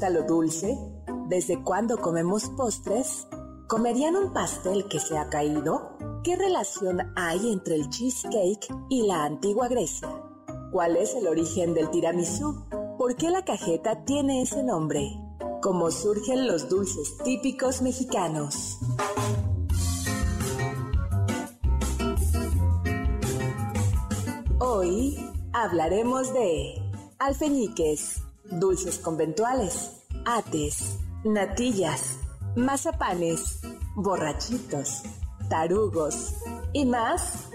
gusta lo dulce? ¿Desde cuándo comemos postres? ¿Comerían un pastel que se ha caído? ¿Qué relación hay entre el cheesecake y la antigua Grecia? ¿Cuál es el origen del tiramisú? ¿Por qué la cajeta tiene ese nombre? ¿Cómo surgen los dulces típicos mexicanos? Hoy hablaremos de alfeñiques, dulces conventuales, ates, natillas, mazapanes, borrachitos, tarugos y más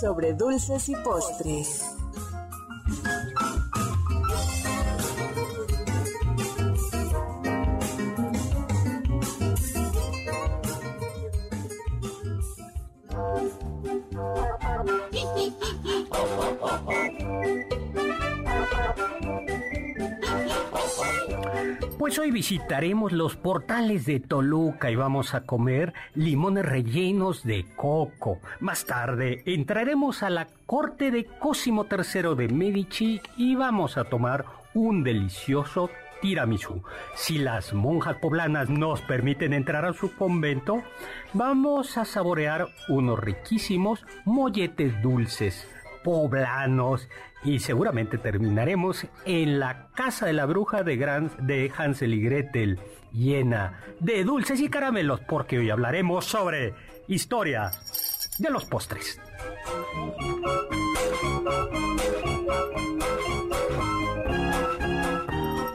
sobre dulces y postres. Pues hoy visitaremos los portales de Toluca y vamos a comer limones rellenos de coco. Más tarde entraremos a la corte de Cosimo III de Medici y vamos a tomar un delicioso tiramisú. Si las monjas poblanas nos permiten entrar a su convento, vamos a saborear unos riquísimos molletes dulces poblanos y seguramente terminaremos en la casa de la bruja de, de Hansel y Gretel, llena de dulces y caramelos, porque hoy hablaremos sobre historia de los postres.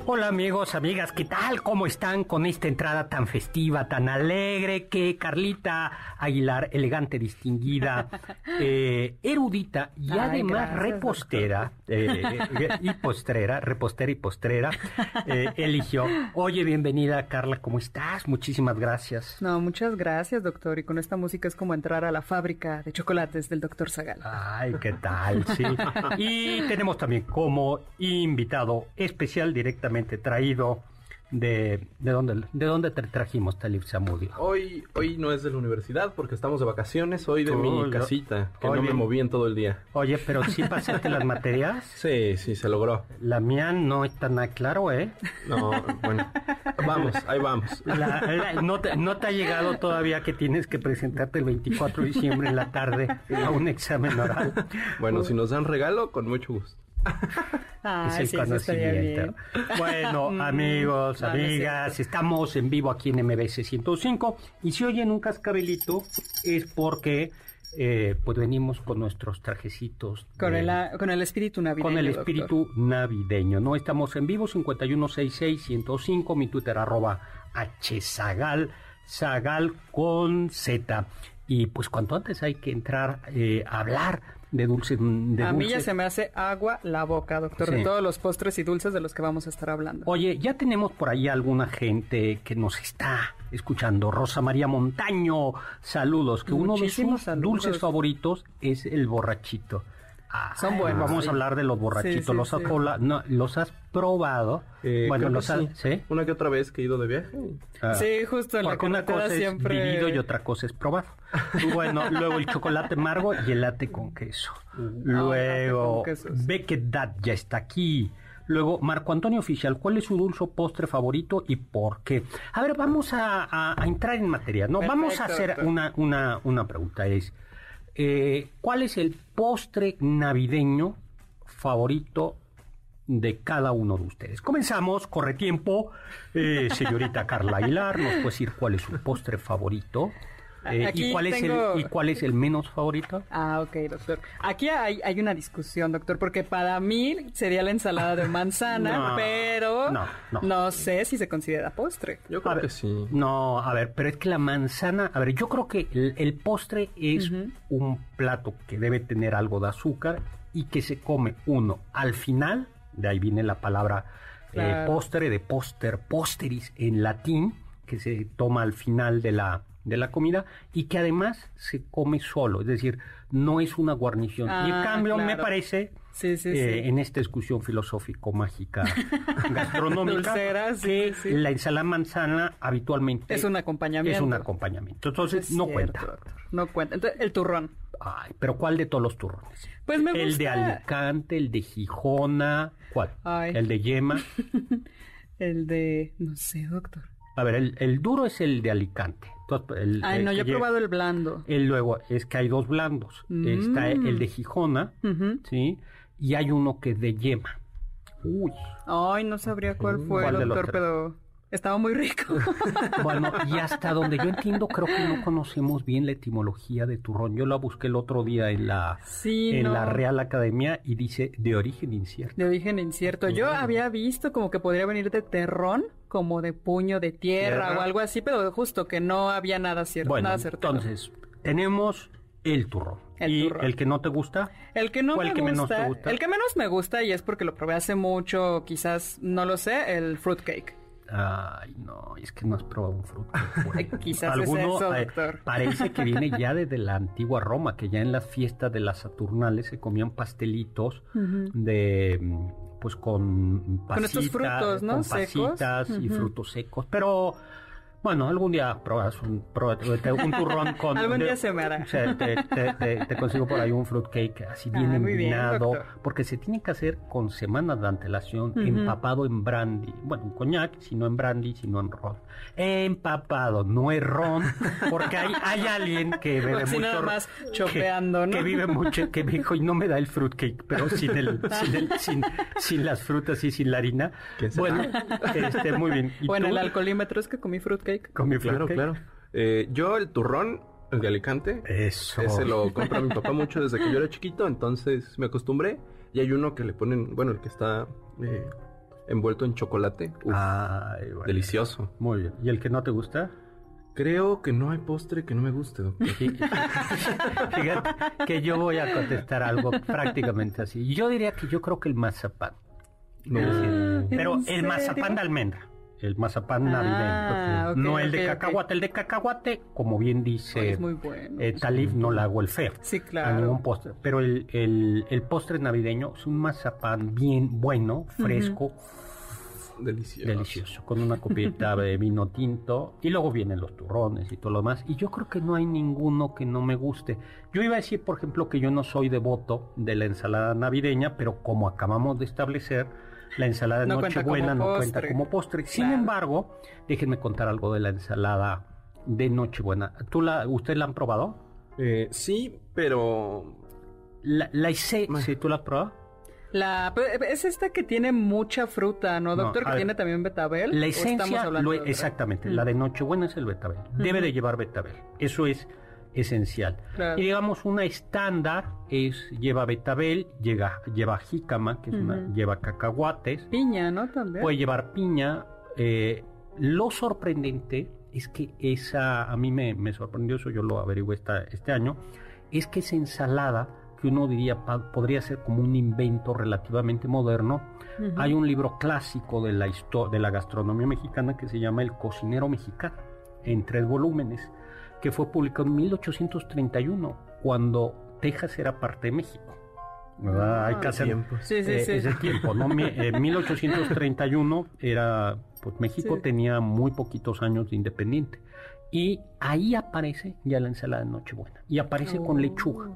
Hola amigos, amigas, ¿qué tal? ¿Cómo están con esta entrada tan festiva, tan alegre que Carlita Aguilar, elegante, distinguida, eh, erudita y Ay, además gracias, repostera eh, y postrera, repostera y postrera, eh, eligió. Oye, bienvenida Carla, ¿cómo estás? Muchísimas gracias. No, muchas gracias, doctor. Y con esta música es como entrar a la fábrica de chocolates del doctor Zagal. Ay, ¿qué tal? Sí. Y tenemos también como invitado especial directamente traído de... ¿De dónde, de dónde te trajimos, Talib Zamudio? Hoy, hoy no es de la universidad porque estamos de vacaciones, hoy de Oh, mi casita, que Oye. no me moví en todo el día. Oye, pero sí pasaste las materias. Sí, sí, se logró. La mía no está nada claro, ¿eh? No, bueno, vamos, ahí vamos. La- la- no, te, no te ha llegado todavía que tienes que presentarte el 24 de diciembre en la tarde a un examen oral. Bueno, si nos dan regalo, con mucho gusto. Ah, es el sí, conocimiento. Bueno, amigos, no, amigas, estamos en vivo aquí en MBC 105 y si oyen un cascabelito es porque eh, pues venimos con nuestros trajecitos. Con de- el, con el espíritu navideño. con el doctor. espíritu navideño, ¿no? Estamos en vivo, 5166-105, mi Twitter arroba hzagal, zagal con z. Y pues cuanto antes hay que entrar eh, a hablar de dulce. De A mí ya se me hace agua la boca, doctor, Sí. de todos los postres y dulces de los que vamos a estar hablando. Oye, ya tenemos por ahí alguna gente que nos está escuchando. Rosa María Montaño, saludos. Que uno de sus saludos. dulces favoritos es el borrachito. Ah, Son buenos, Vamos sí. a hablar de los borrachitos. Sí, sí, ¿Los, has sí. proba- no, ¿Los has probado? Eh, bueno, los has... sí. ¿sí? Una que otra vez que he ido de viaje. Ah, Sí, justo en la Porque una cosa siempre... es vivido y otra cosa es probado. Bueno, luego el chocolate amargo y el latte con queso. Luego, latte con quesos. Beckett Dad ya está aquí. Luego, Marco Antonio Oficial, ¿cuál es su dulce postre favorito y por qué? A ver, vamos a, a- a entrar en materia, ¿no? vamos a hacer una, una, una pregunta, es, eh, ¿cuál es el postre navideño favorito de cada uno de ustedes. Comenzamos, corre tiempo. Eh, señorita Carla Aguilar, ¿nos puede decir cuál es su postre favorito? Eh, ¿y, cuál es el, ¿Y cuál es el menos favorito? Ah, ok, doctor. Aquí hay, hay una discusión, doctor, porque para mí sería la ensalada de manzana, No, pero no, no. sé si se considera postre. Yo A creo ver, que sí. No, a ver, pero es que la manzana, a ver, yo creo que el, el postre es un plato que debe tener algo de azúcar y que se come uno al final de ahí viene la palabra eh, postre, de póster, posteris en latín, que se toma al final de la, de la comida y que además se come solo, es decir, no es una guarnición. y en Ah, cambio me parece, Sí, sí, eh, sí. en esta discusión gastronómica, sí, que sí. la ensalada manzana habitualmente Es un acompañamiento. es un acompañamiento. Entonces Es no cierto, cuenta. No cuenta. Entonces, el turrón. Ay, pero ¿cuál de todos los turrones? Pues me El de gusta- Alicante, el de Gijona, ¿cuál? Ay. El de Yema. El de... No sé, doctor. A ver, el, el duro es el de Alicante. Entonces, el- Ay, el no, yo he probado el blando. el luego es que hay dos blandos. Está Mm. el de Gijona. ¿sí? Y hay uno que es de Yema. Uy. Ay, no sabría cuál fue, ¿Cuál doctor, pero estaba muy rico. Bueno, y hasta donde yo entiendo, creo que no conocemos bien la etimología de turrón. Yo la busqué el otro día en la, Sí, en no. la Real Academia y dice de origen incierto. De origen incierto. Yo había visto como que podría venir de terrón, como de puño de tierra, Tierra. o algo así, pero justo que no había nada cierto, Bueno, nada certero. entonces, tenemos el turrón. El ¿Y turrón. el que no te gusta? El que no ¿O el me menos gusta, te gusta? el que menos me gusta y es porque lo probé hace mucho, quizás no lo sé, el fruitcake. Ay, no, es que no has probado un fruto. Quizás es eso, eh, doctor. parece que viene ya desde la antigua Roma, que ya en las fiestas de las Saturnales se comían pastelitos de mm, pues con Con estos frutos, ¿no? con Secos. pasitas y frutos secos, pero bueno, algún día pruebas un, turrón con... Algún día se me hará. O sea, te, te- te- te consigo por ahí un fruitcake así bien Ah, bien, porque se tiene que hacer con semanas de antelación, empapado en brandy. Bueno, en coñac, si no en brandy, si no en ron. Empapado, no es ron, porque hay, hay alguien que bebe Así mucho nada más que- chopeando, ¿no? Que vive mucho, que me dijo, y no me da el fruitcake, pero sin, el, sin, el- sin, sin las frutas y sin la harina. Bueno, este, muy bien. ¿Y Bueno, tú? el alcoholímetro es que comí fruitcake. Con mi Claro, fruitcake. claro. Eh, yo el turrón, el de Alicante, Eso. ese lo compra mi papá mucho desde que yo era chiquito, entonces me acostumbré. Y hay uno que le ponen, bueno, el que está eh, envuelto en chocolate. Uf, Ay, bueno. delicioso. Muy bien. ¿Y el que no te gusta? Creo que no hay postre que no me guste, doctor. Fí- Fíjate que yo voy a contestar algo prácticamente así. Yo diría que yo creo que el mazapán. No. ¿en pero el serio? mazapán de almendra. El mazapán Ah, navideño. ok, no el de cacahuate. El de cacahuate, como bien dice es muy bueno. eh, Talib, no le hago el feo. Sí, A ningún claro. postre. Pero el, el, el postre navideño es un mazapán bien bueno, fresco, Delicioso. delicioso, con una copita de vino tinto y luego vienen los turrones y todo lo demás. Y yo creo que no hay ninguno que no me guste. Yo iba a decir, por ejemplo, que yo no soy devoto de la ensalada navideña, pero como acabamos de establecer, la ensalada de No Nochebuena no cuenta como postre. Sin Claro. embargo, déjenme contar algo de la ensalada de Nochebuena. ¿Tú la, ¿Ustedes la han probado? Eh, sí, pero La, la hice, Bueno. ¿sí? ¿Tú la has probado? La, es esta que tiene mucha fruta, ¿no, doctor? que ver. tiene también betabel. La ¿O estamos esencia, hablando lo- exactamente, Mm. la de Nochebuena es el betabel. Debe de llevar betabel. Eso es esencial. Claro. Y digamos, una estándar es lleva betabel, llega, lleva jícama, que es una, lleva cacahuates, Piña, ¿no? También. puede llevar piña. eh, lo sorprendente es que esa, a mí me, me sorprendió, eso yo lo averigué esta- este año, es que esa ensalada, que uno diría pa- podría ser como un invento relativamente moderno, hay un libro clásico de la, de la gastronomía mexicana que se llama El cocinero mexicano, en tres volúmenes, que fue publicado en 1831, cuando Texas era parte de México. ¿verdad? Hay que Ah, hacer tiempos. Sí, sí, eh, sí. ese tiempo, ¿no? Mi- En 1831 era, pues México tenía muy poquitos años de independiente. Y ahí aparece ya la ensalada de Nochebuena. Y aparece con Oh. lechuga.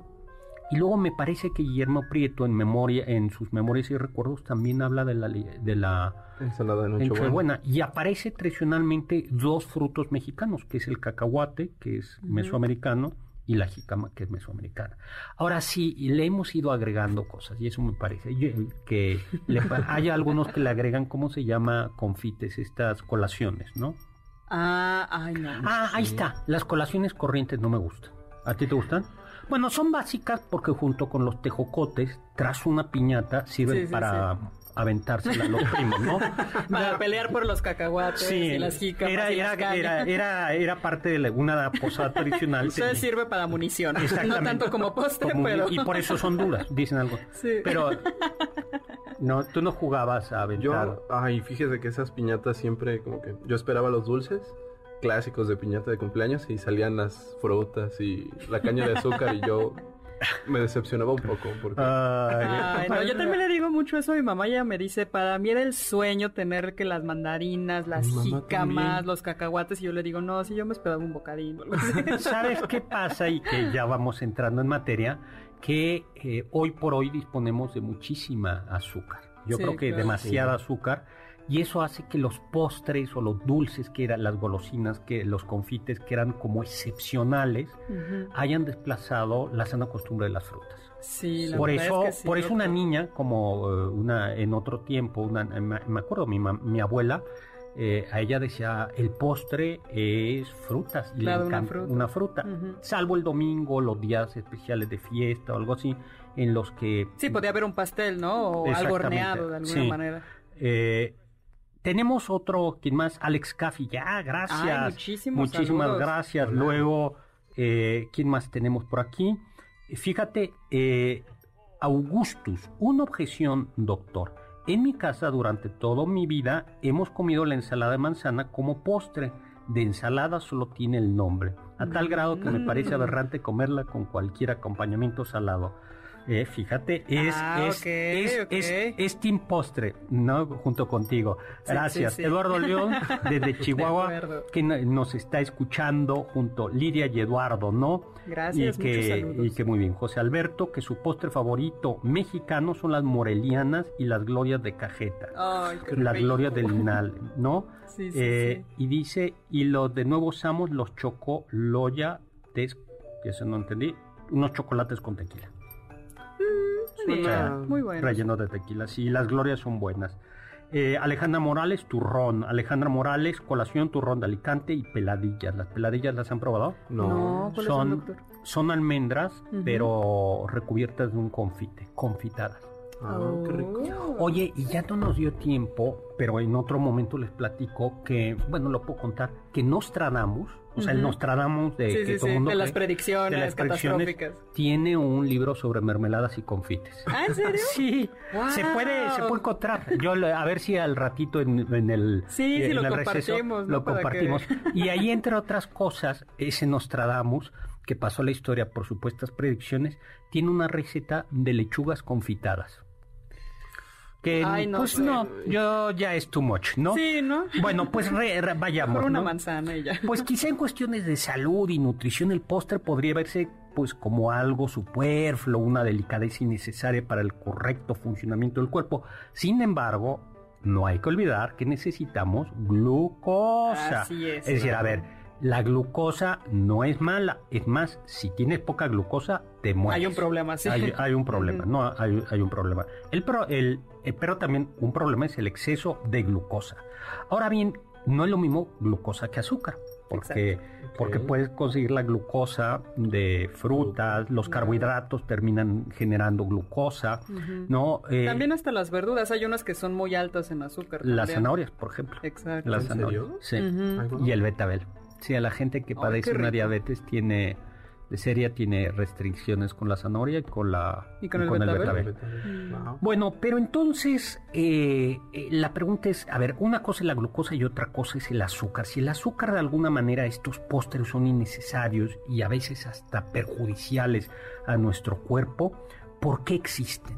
Y luego me parece que Guillermo Prieto en memoria, en sus memorias y recuerdos, también habla de la, de la ensalada de Nochebuena. Nochebuena. Y aparece tradicionalmente dos frutos mexicanos, que es el cacahuate, que es mesoamericano, y la jícama, que es mesoamericana. Ahora sí, le hemos ido agregando cosas, y eso me parece yo- que le hay algunos que le agregan, ¿cómo se llama? Confites, estas colaciones, ¿no? Ah, ay, no. Ah, ahí está. Las colaciones corrientes no me gustan. ¿A ti te gustan? Bueno, son básicas porque junto con los tejocotes, tras una piñata, sirven Sí, sí, para aventársela a los primos, ¿no? Para pelear por los cacahuates y las jícamas era, y las era, era, era, era parte de la- una posada tradicional. Entonces sirve para munición. No tanto como postre, Como- pero... Y por eso son duras, dicen algo. Sí. Pero No, tú no jugabas a aventar. Yo, ay, fíjese que esas piñatas siempre como que yo esperaba los dulces clásicos de piñata de cumpleaños y salían las frutas y la caña de azúcar y yo me decepcionaba un poco porque Ay, no, yo también le digo mucho eso a mi mamá. Ella me dice, para mí era el sueño tener que las mandarinas, las jícamas, también. los cacahuates. Y yo le digo, no, si yo me esperaba un bocadillo. ¿Sabes qué pasa? Y que ya vamos entrando en materia, que eh, hoy por hoy disponemos de muchísima azúcar. Yo Sí, creo que claro. demasiada azúcar. Y eso hace que los postres o los dulces que eran las golosinas, que los confites que eran como excepcionales, hayan desplazado la sana costumbre de las frutas. Sí, la por eso, es que sí, por eso una niña, como eh, una en otro tiempo, una, me acuerdo, mi, mi abuela, eh, a ella decía, el postre es frutas. Y Claro, le una encanta fruta. una fruta. Salvo el domingo, los días especiales de fiesta o algo así, en los que... Sí, podía haber un pastel, ¿no? O algo horneado de alguna sí. manera. eh, tenemos otro, ¿quién más? Alex Caffi, ya, gracias. Ay, Muchísimas saludos. gracias. Hola. Luego, eh, ¿quién más tenemos por aquí? Fíjate, eh, Augustus, una objeción, doctor. En mi casa durante toda mi vida hemos comido la ensalada de manzana como postre. De ensalada solo tiene el nombre, a tal grado que me parece Mm. aberrante comerla con cualquier acompañamiento salado. Eh, fíjate, es, Ah, es, ok, es, ok. es- es Team Postre, ¿no? Junto contigo. Sí, Gracias. sí, sí. Eduardo León, desde Chihuahua, que no- nos está escuchando junto Lidia y Eduardo, ¿no? Gracias, y que, y que muy bien. José Alberto, que su postre favorito mexicano son las morelianas y las glorias de cajeta. Ay, qué las rico. glorias del Linal, ¿no? Sí, sí, Eh. Y dice, y los de nuevo usamos los chocoloya, tes, que eso no entendí, unos chocolates con tequila. Bien, suena muy bueno. Relleno de tequila, sí, las glorias son buenas. Eh, Alejandra Morales, turrón. Alejandra Morales, colación, turrón de Alicante y peladillas. ¿Las peladillas las han probado? no. No, ¿cuáles son, son, doctor? son almendras, pero recubiertas de un confite, confitadas. Ah, qué rico. Oh. Oye, y ya no nos dio tiempo, pero en otro momento les platico que, bueno, lo puedo contar, que Nostradamus, o sea, el. Nostradamus de Sí, que sí, todo sí, mundo de las predicciones de las predicciones, catastróficas. tiene un libro sobre mermeladas y confites. ¿Ah, en serio? Sí, Wow. se puede, se puede encontrar. Yo a ver si al ratito en, en el Sí, lo el receso lo compartimos. Y ahí entre otras cosas, ese Nostradamus que pasó la historia por supuestas predicciones, tiene una receta de lechugas confitadas. Que Ay, no pues sé. no, yo ya es too much, ¿no? Sí, ¿no? Bueno, pues re- re- vayamos. Por una ¿no? manzana y ya. Pues quizá en cuestiones de salud y nutrición el postre podría verse pues como algo superfluo, una delicadeza innecesaria para el correcto funcionamiento del cuerpo. Sin embargo, no hay que olvidar que necesitamos glucosa. Así es. decir, a ver, la glucosa no es mala, es más, si tienes poca glucosa te mueres. Hay un problema, sí. Hay, hay un problema, no, hay, hay un problema. El, pro- el- eh, pero también un problema es el exceso de glucosa. Ahora bien, no es lo mismo glucosa que azúcar, porque, porque puedes conseguir la glucosa de frutas, los carbohidratos terminan generando glucosa. ¿no? Eh, También hasta las verduras, hay unas que son muy altas en azúcar. las también. zanahorias, por ejemplo. Exacto. Las ¿En zanahorias. serio? Sí. Y el betabel. Sí, a la gente que padece una diabetes tiene de seria tiene restricciones con la zanahoria y con la ¿Y con el betabel? Betabel. Wow. Bueno, pero entonces eh, eh, la pregunta es, a ver, una cosa es la glucosa y otra cosa es el azúcar. Si el azúcar de alguna manera estos postres son innecesarios y a veces hasta perjudiciales a nuestro cuerpo, ¿por qué existen?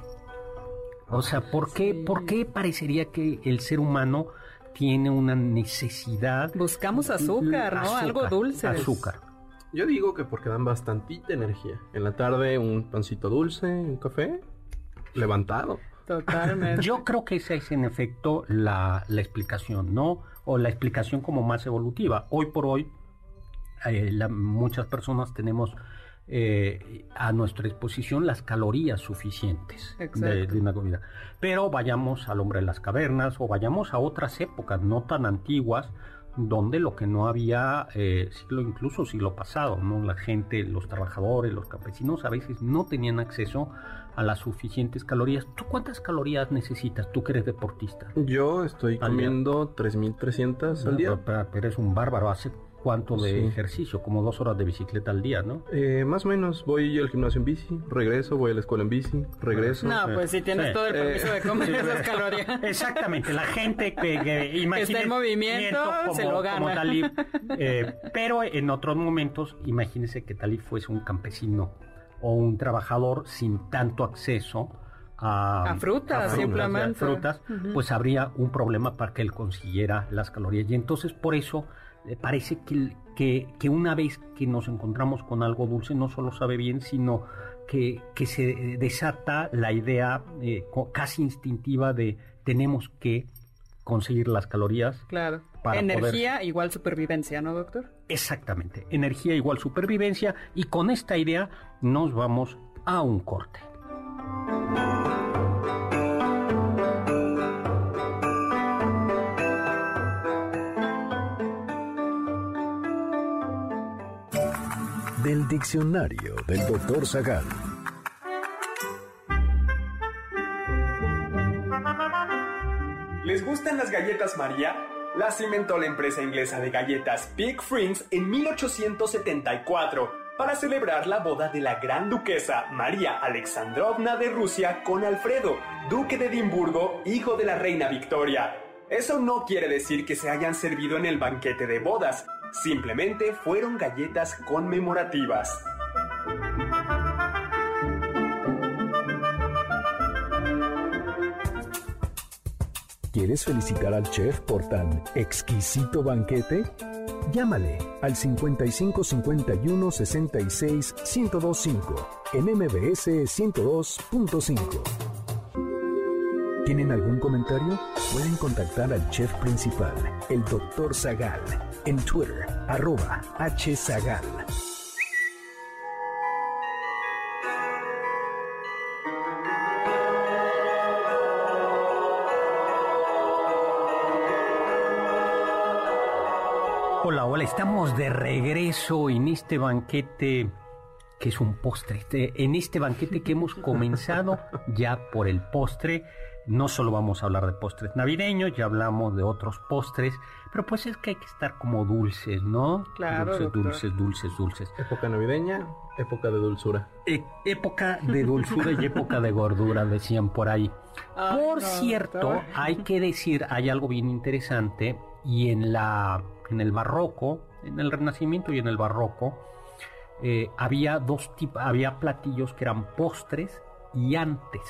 O sea, ¿por qué, Sí. ¿por qué parecería que el ser humano tiene una necesidad? Buscamos azúcar, ¿no? Azúcar, Algo dulce. Azúcar. Yo digo que porque dan bastantita energía. En la tarde un pancito dulce, un café, levantado. Totalmente. Yo creo que esa es en efecto la, la explicación, ¿no? O la explicación como más evolutiva. Hoy por hoy, eh, la- muchas personas tenemos eh, a nuestra disposición las calorías suficientes de, una comida. Pero vayamos al hombre de las cavernas o vayamos a otras épocas no tan antiguas donde lo que no había eh, siglo incluso siglo pasado, ¿no? La gente, los trabajadores, los campesinos a veces no tenían acceso a las suficientes calorías. ¿Tú cuántas calorías necesitas? Tú que eres deportista. Yo estoy comiendo 3.300 al día. Pero, pero- pero eres un bárbaro. Hace cuánto de ejercicio, como dos horas de bicicleta al día, ¿no? Eh, más o menos voy al gimnasio en bici, regreso, voy a la escuela en bici, regreso. No, pues si tienes todo el permiso de comer esas calorías. Exactamente, la gente que, que está en movimiento se lo gana. Talib, eh, pero en otros momentos, imagínese que Talib fuese un campesino o un trabajador sin tanto acceso a, frutas, simplemente. frutas, pues habría un problema para que él consiguiera las calorías. Y entonces por eso eh, parece que, que, una vez que nos encontramos con algo dulce no solo sabe bien, sino que, que se desata la idea eh, casi instintiva de tenemos que conseguir las calorías. Claro. Energía igual supervivencia, ¿no, doctor? Exactamente. Energía igual supervivencia. Y con esta idea nos vamos a un corte. Del diccionario del doctor Zagal. ¿Les gustan las galletas María? Las inventó la empresa inglesa de galletas Big Frings en 1874 para celebrar la boda de la gran duquesa María Alexandrovna de Rusia con Alfredo, duque de Edimburgo, hijo de la reina Victoria. Eso no quiere decir que se hayan servido en el banquete de bodas, simplemente fueron galletas conmemorativas. ¿Quieres felicitar al chef por tan exquisito banquete? Llámale al 55 51 66 1025 en MBS 102.5. ¿Tienen algún comentario? Pueden contactar al chef principal, el Dr. Zagal, en Twitter, arroba hzagal. Hola, hola, estamos de regreso en este banquete que es un postre. En este banquete que hemos comenzado ya por el postre, no solo vamos a hablar de postres navideños, ya hablamos de otros postres, pero pues es que hay que estar como dulces, ¿no? Claro. Dulces, dulces, dulces, dulces. Época navideña, época de dulzura. E, época de dulzura y época de gordura, decían por ahí. por cierto, hay que decir, hay algo bien interesante y en la en el barroco, en el renacimiento y en el barroco, eh, había dos tipos, había platillos que eran postres y antes.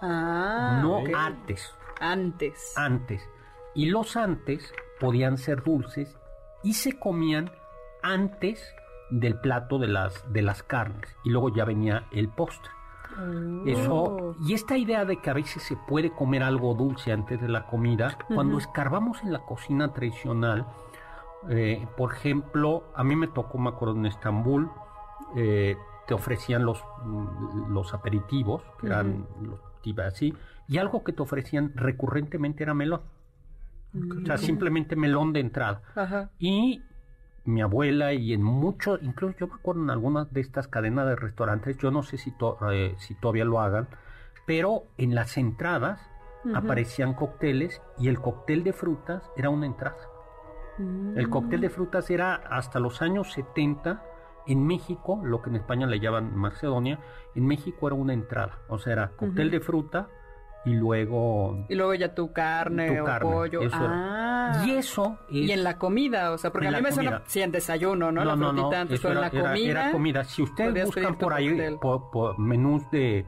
Ah, no antes. Antes. Antes. Y los antes podían ser dulces y se comían antes del plato de las, de las carnes. Y luego ya venía el postre. Eso, oh. y esta idea de que a veces se puede comer algo dulce antes de la comida, cuando escarbamos en la cocina tradicional, eh, por ejemplo, a mí me tocó, me acuerdo, en Estambul, eh, te ofrecían los, mm, los aperitivos, que eran los así, y algo que te ofrecían recurrentemente era melón. O sea, simplemente melón de entrada. Y mi abuela y en muchos, incluso yo me acuerdo en algunas de estas cadenas de restaurantes, yo no sé si, eh, si todavía lo hagan, pero en las entradas aparecían cócteles y el cóctel de frutas era una entrada. El cóctel de frutas era hasta los años 70 en México, lo que en España le llaman Macedonia, en México era una entrada, o sea, era cóctel de fruta y luego y luego ya tu carne o pollo. ah. y eso y en la comida o sea porque a mí me suena sí en desayuno no, no la no, antes, pero en la comida era, comida si ustedes buscan por ahí por menús de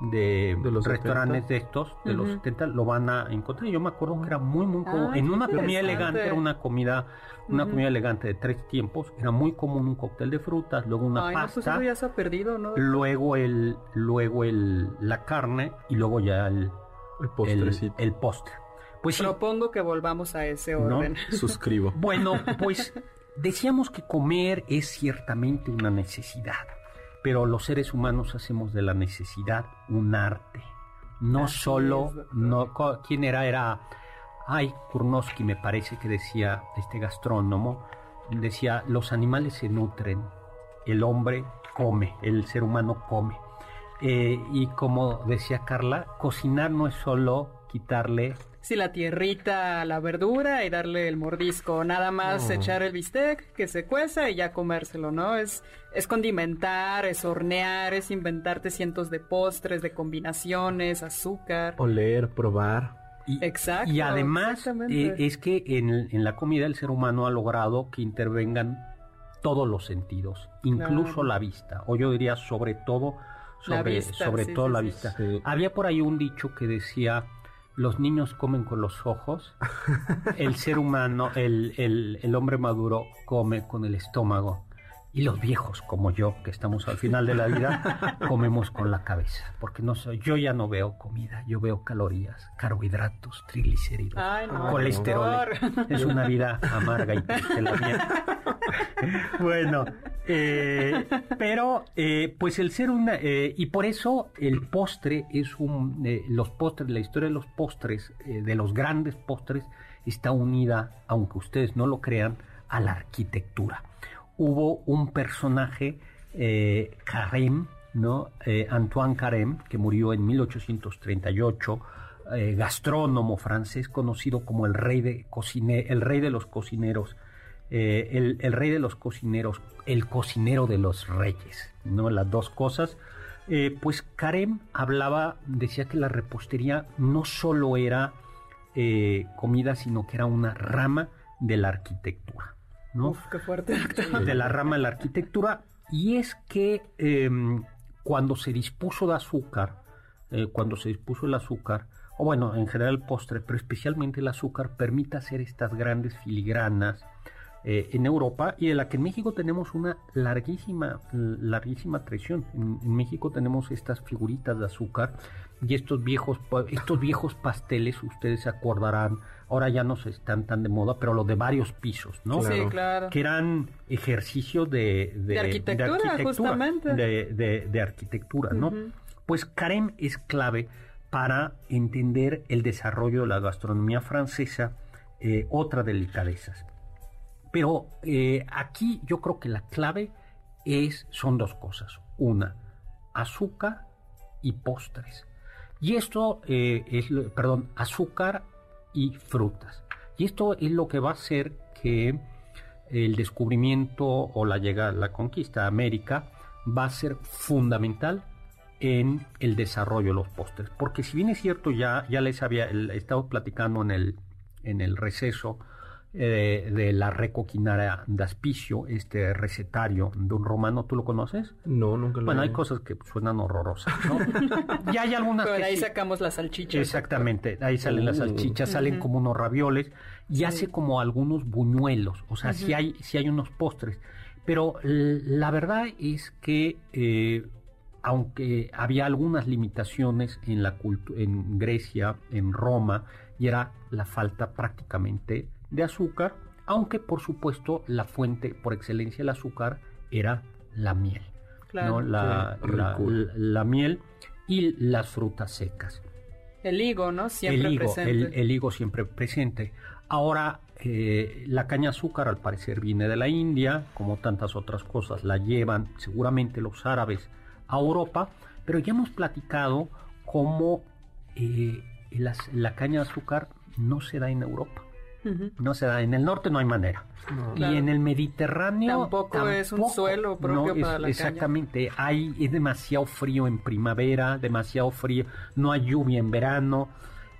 de, los restaurantes de estos, de los 70, lo van a encontrar. Yo me acuerdo que era muy, muy común. en una comida elegante, era una comida, una comida elegante de tres tiempos, era muy común un cóctel de frutas, luego una pues pasta. ya se ha perdido, ¿no? Luego el, luego el, la carne y luego ya el, el, el, postre. Pues Propongo que volvamos a ese orden. Suscribo. Bueno, pues decíamos que comer es ciertamente una necesidad pero los seres humanos hacemos de la necesidad un arte. No solo, no, ¿quién era? Era, ay, Kurnoski me parece que decía, este gastrónomo, decía, los animales se nutren, el hombre come, el ser humano come. Eh, y como decía Carla, cocinar no es solo quitarle Sí, la tierrita, la verdura y darle el mordisco. Nada más echar el bistec, que se cueza y ya comérselo, ¿no? Es, es condimentar, es hornear, es inventarte cientos de postres, de combinaciones, azúcar. Oler, probar. Y, Exacto. Y además eh, es que en, en la comida el ser humano ha logrado que intervengan todos los sentidos, incluso Claro. la vista, o yo diría sobre todo, La sobre, vista, sobre sí, todo sí, la sí. vista. Había por ahí un dicho que decía, los niños comen con los ojos, el ser humano, el, el- el hombre maduro come con el estómago. Y los viejos, como yo, que estamos al final de la vida, comemos con la cabeza. Porque no soy, yo ya no veo comida, yo veo calorías, carbohidratos, triglicéridos, Ay, no, colesterol. Es una vida amarga y triste la mía. bueno, eh, pero eh, pues el ser una eh, y por eso el postre es un eh, los postres, la historia de los postres, eh, de los grandes postres está unida, aunque ustedes no lo crean, a la arquitectura. Hubo un personaje eh, Carême, ¿no? Eh, Antoine Carême, que murió en 1838, eh, gastrónomo francés conocido como el rey de cocine- el rey de los cocineros, eh, el, rey de los cocineros, el cocinero de los reyes, ¿no? Las dos cosas. Pues Carême hablaba, decía que la repostería no solo era comida, sino que era una rama de la arquitectura, ¿no? Uf, qué fuerte, doctor. de la rama de la arquitectura y es que eh, cuando se dispuso de azúcar, eh, cuando se dispuso el azúcar, o bueno, en general el postre, pero especialmente el azúcar, permite hacer estas grandes filigranas eh, en Europa y de la que en México tenemos una larguísima, larguísima tradición. En, en México tenemos estas figuritas de azúcar y estos viejos, estos viejos pasteles, ustedes se acordarán, ahora ya no se están tan de moda, pero los de varios pisos, ¿no? Sí, Claro. claro. que eran ejercicios de, De arquitectura, justamente. de, de- de arquitectura, ¿no? Pues Carême es clave para entender el desarrollo de la gastronomía francesa, eh, otra delicadezas. Pero eh, aquí yo creo que la clave es, son dos cosas. Una, azúcar y postres. Y esto eh, es, perdón, azúcar y frutas. Y esto es lo que va a hacer que el descubrimiento o la llegada, la conquista de América va a ser fundamental en el desarrollo de los postres. Porque si bien es cierto, ya, ya les había, estado platicando en el, en el receso eh, de la recoquinara de Aspicio, este recetario de un romano, ¿tú lo conoces? No, nunca lo Bueno, he- hay cosas que suenan horrorosas, ¿no? y hay algunas Pero que de ahí sí. sacamos las salchichas. Exactamente, ahí salen las Uh. salchichas, salen como unos ravioles y Sí. hace como algunos buñuelos, o sea, sí, Ujú. hay, sí hay unos postres, pero la verdad es que eh, aunque había algunas limitaciones en la en Grecia, en Roma, y era la falta prácticamente de azúcar, aunque por supuesto la fuente por excelencia del azúcar era la miel. Claro. ¿no? La, Qué la- rico. la- la miel y las frutas secas. El higo, ¿no? Siempre el higo, presente. el, el higo siempre presente. Ahora, eh, la caña de azúcar al parecer viene de la India, como tantas otras cosas, la llevan seguramente los árabes a Europa, pero ya hemos platicado cómo eh, las- la caña de azúcar no se da en Europa. No se da en el norte, no hay manera. No. Claro. Y en el Mediterráneo Tampoco es un suelo propio no, para es- la caña. Exactamente, hay es demasiado frío en primavera, demasiado frío, no hay lluvia en verano.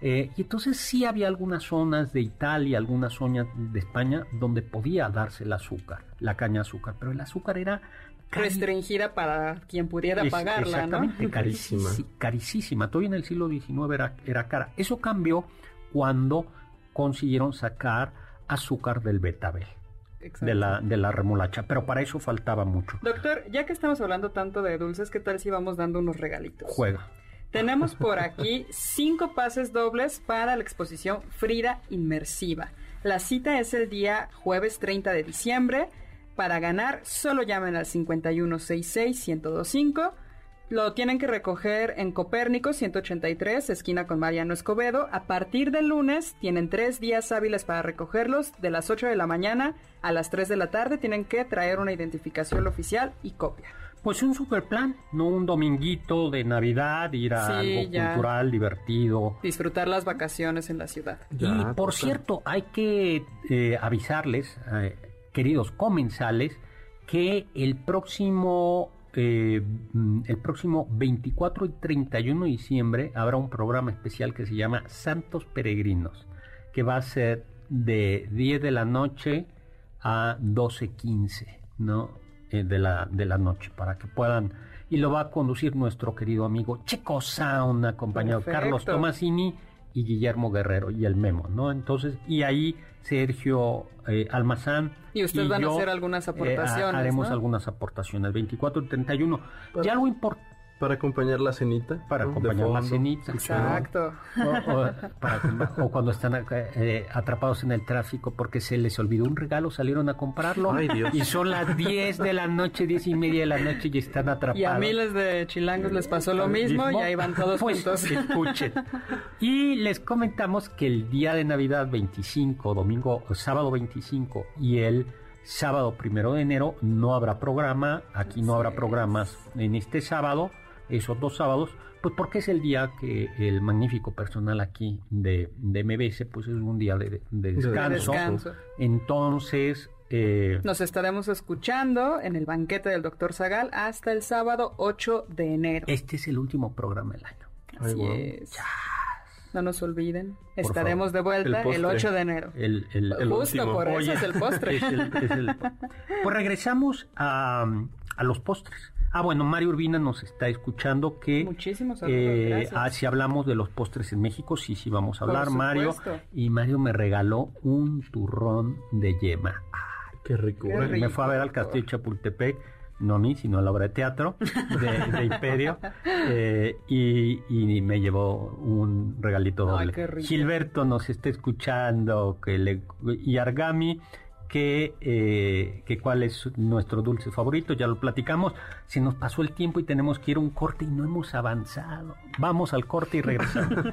eh, y entonces sí había algunas zonas de Italia, algunas zonas de España donde podía darse el azúcar, la caña de azúcar, pero el azúcar era cari- Restringida para quien pudiera es- pagarla, Exactamente, ¿no? carísima. Carísima. Todavía en el siglo XIX era, era cara. Eso cambió cuando consiguieron sacar azúcar del betabel, de la, de la remolacha. Pero para eso faltaba mucho. Doctor, ya que estamos hablando tanto de dulces, ¿qué tal si vamos dando unos regalitos? Juega. Tenemos por aquí cinco pases dobles para la exposición Frida Inmersiva. La cita es el día jueves 30 de diciembre. Para ganar, solo llamen al 5166-1025. Lo tienen que recoger en Copérnico 183, esquina con Mariano Escobedo. A partir del lunes tienen tres días hábiles para recogerlos. De las 8 de la mañana a las 3 de la tarde tienen que traer una identificación oficial y copia. Pues un super plan, no un dominguito de Navidad, ir a algo cultural, divertido. Disfrutar las vacaciones en la ciudad. y por cierto, hay que eh, avisarles, eh, queridos comensales, que el próximo eh, mm, el próximo 24 y 31 de diciembre habrá un programa especial que se llama Santos Peregrinos, que va a ser de 10 de la noche a 12.15, ¿no? Eh, de, la, de la noche para que puedan y lo va a conducir nuestro querido amigo Checo Sound acompañado de Carlos Tomasini y Guillermo Guerrero y el Memo, ¿no? Entonces, y ahí Sergio eh, Almazán. Y ustedes van a hacer algunas eh, aportaciones. haremos algunas aportaciones, 24 y 31. Y algo importante para acompañar la cenita. Para acompañar la cenita. Exacto. O, cuando están eh, atrapados en el tráfico porque se les olvidó un regalo, salieron a comprarlo. Ay, Dios. Y son las 10 de la noche, 10 y media de la noche y están atrapados. Y a miles de chilangos les pasó lo mismo, y ahí van todos pues, juntos. Escuchen. Y les comentamos que el día de Navidad 25, domingo, sábado 25 y el sábado primero de enero no habrá programa. Aquí no habrá programas en este sábado esos dos sábados, pues porque es el día que el magnífico personal aquí de, de MBS, pues es un día de, descanso. Entonces... Eh, Nos estaremos escuchando en el banquete del doctor Zagal hasta el sábado 8 de enero. Este es el último programa del año. Así es. No nos olviden. Estaremos de vuelta el, 8 de enero. El, el, Justo por eso es el postre. pues regresamos a, a los postres. Ah, bueno, Mario Urbina nos está escuchando que... Muchísimos eh, ah, si hablamos de los postres en México, sí, sí vamos a hablar, Mario. Y Mario me regaló un turrón de yema. qué rico. Me fue a ver al Castillo de Chapultepec, no a mí, sino a la obra de teatro de, Imperio, eh, y, me llevó un regalito doble. Gilberto nos está escuchando, que le, y Argami que, eh, que cuál es nuestro dulce favorito, ya lo platicamos. Se nos pasó el tiempo y tenemos que ir a un corte y no hemos avanzado. Vamos al corte y regresamos.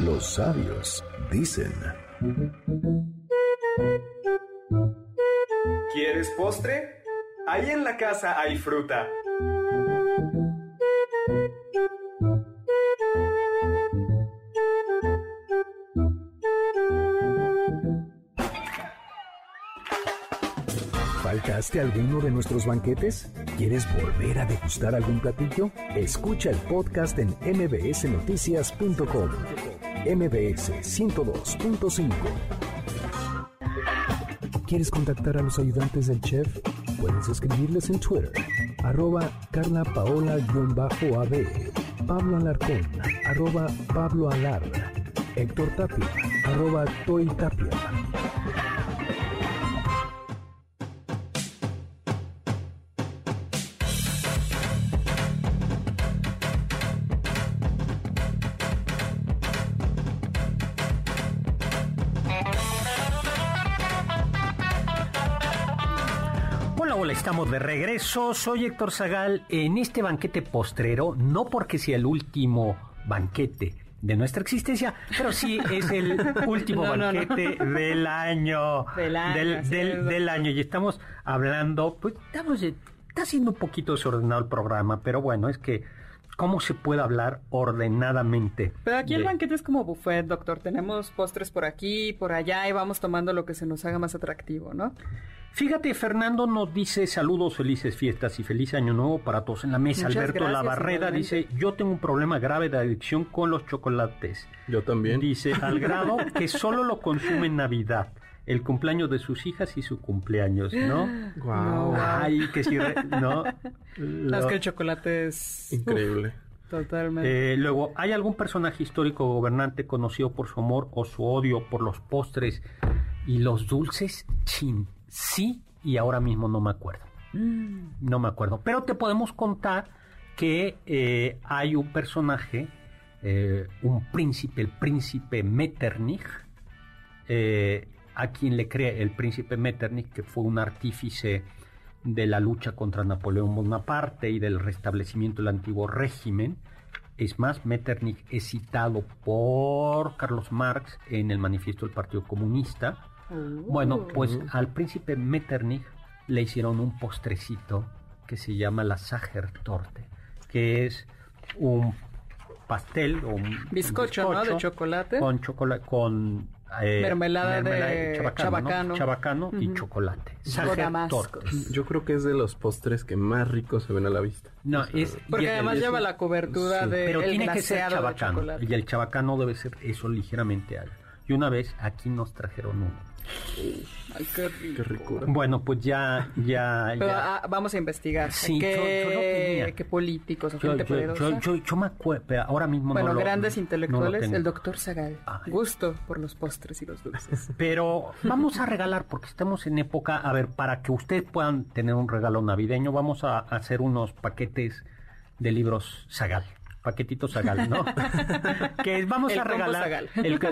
Los sabios dicen. ¿Quieres postre? Ahí en la casa hay fruta ¿Faltaste alguno de nuestros banquetes? ¿Quieres volver a degustar algún platillo? Escucha el podcast en mbsnoticias.com. MBS 102.5. ¿Quieres contactar a los ayudantes del chef? Puedes escribirles en Twitter arroba Carla Paola-AB, Pablo Alarcón, arroba Pablo Alar, Héctor Tapia, arroba Toy Tapia. Estamos de regreso. Soy Héctor Zagal en este banquete postrero, no porque sea el último banquete de nuestra existencia, pero sí es el último banquete del año. Del año. Del, año. Y estamos hablando, pues estamos, está siendo un poquito desordenado el programa, pero bueno, es que ¿Cómo se puede hablar ordenadamente? Pero aquí el banquete es como buffet, doctor. Tenemos postres por aquí, por allá y vamos tomando lo que se nos haga más atractivo, ¿no? Fíjate, Fernando nos dice saludos, felices fiestas y feliz año nuevo para todos en la mesa. Alberto Lavarreda dice, yo tengo un problema grave de adicción con los chocolates. Yo también. Dice, al grado que solo lo consume en Navidad el cumpleaños de sus hijas y su cumpleaños, ¿no? Wow. Ay, que si, ¿no? Es que el chocolate es increíble. totalmente. Eh, luego, ¿hay algún personaje histórico o gobernante conocido por su amor o su odio por los postres y los dulces? Chin, sí, y ahora mismo no me acuerdo. Mm. No me acuerdo. Pero te podemos contar que eh, hay un personaje, eh, un príncipe, el príncipe Metternich, eh, a quien le cree el príncipe Metternich, que fue un artífice de la lucha contra Napoleón Bonaparte y del restablecimiento del antiguo régimen, Es más, Metternich es citado por Carlos Marx en el manifiesto del Partido Comunista. Bueno, pues al príncipe Metternich le hicieron un postrecito que se llama la Sachertorte, que es un pastel o un bizcocho, ¿no? De chocolate. Con chocolate, con eh, mermelada, de chabacano, chabacano, y chocolate. Yo creo que es de los postres que más ricos se ven a la vista. No, es porque además lleva la cobertura de pero tiene que ser chabacano. Y el chabacano debe ser eso ligeramente alto. Y una vez aquí nos trajeron uno Ay, qué rico. Bueno, pues ya, ya, ya. Ah, vamos a investigar. Sí, ¿Qué, qué políticos o gente yo, yo, yo, me acuerdo, ahora mismo bueno, grandes intelectuales, el doctor Zagal. Gusto por los postres y los dulces. Pero vamos a regalar, porque estamos en época, a ver, para que ustedes puedan tener un regalo navideño, vamos a hacer unos paquetes de libros Zagal paquetito Zagal, ¿no? que vamos a regalar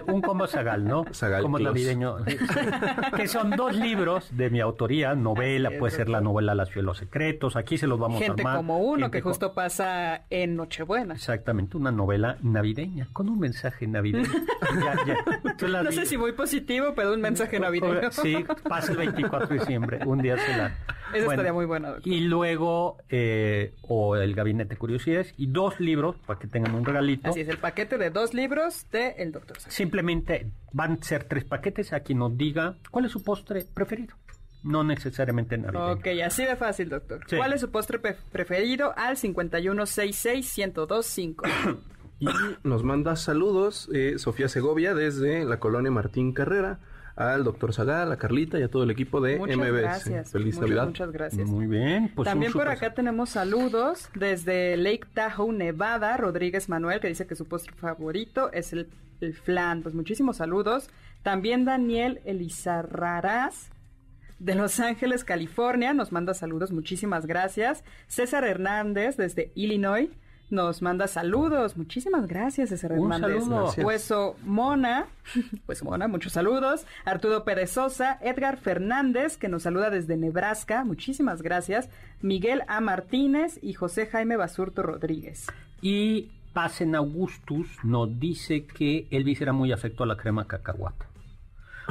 un combo Zagal, ¿no? Zagal como navideño. que son dos libros de mi autoría, novela, puede ser la novela Las cielos secretos, aquí se los vamos a armar. como uno, que justo pasa en Nochebuena. Exactamente, una novela navideña, con un mensaje navideño. no sé si muy positivo, pero un mensaje navideño. sí, pasa el 24 de diciembre, un día se la... Eso estaría muy bueno. Y luego, eh, o el Gabinete de Curiosidades, y dos libros para que tengan un regalito. Así es, el paquete de dos libros de El Doctor Simplemente van a ser tres paquetes a quien nos diga cuál es su postre preferido. No necesariamente navideño. Ok, así de fácil, doctor. ¿Cuál es su postre preferido? Al 5166125. y nos manda saludos eh, Sofía Segovia desde la colonia Martín Carrera al doctor Zagal, a Carlita y a todo el equipo de muchas MBS. Gracias. Feliz Navidad. Muchas gracias. Muy bien. Pues También por acá tenemos saludos desde Lake Tahoe, Nevada, Rodríguez Manuel, que dice que su postre favorito es el, el flan. Pues muchísimos saludos. También Daniel Elizarraraz, de Los Ángeles, California, nos manda saludos, muchísimas gracias. César Hernández desde Illinois nos manda saludos. Muchísimas gracias, César Hernández. Hueso Mona, pues Mona, muchos saludos. Arturo Perezosa, Edgar Fernández, que nos saluda desde Nebraska, muchísimas gracias. Miguel A. Martínez y José Jaime Basurto Rodríguez. Y Pasen Augustus nos dice que Elvis era muy afecto a la crema cacahuata.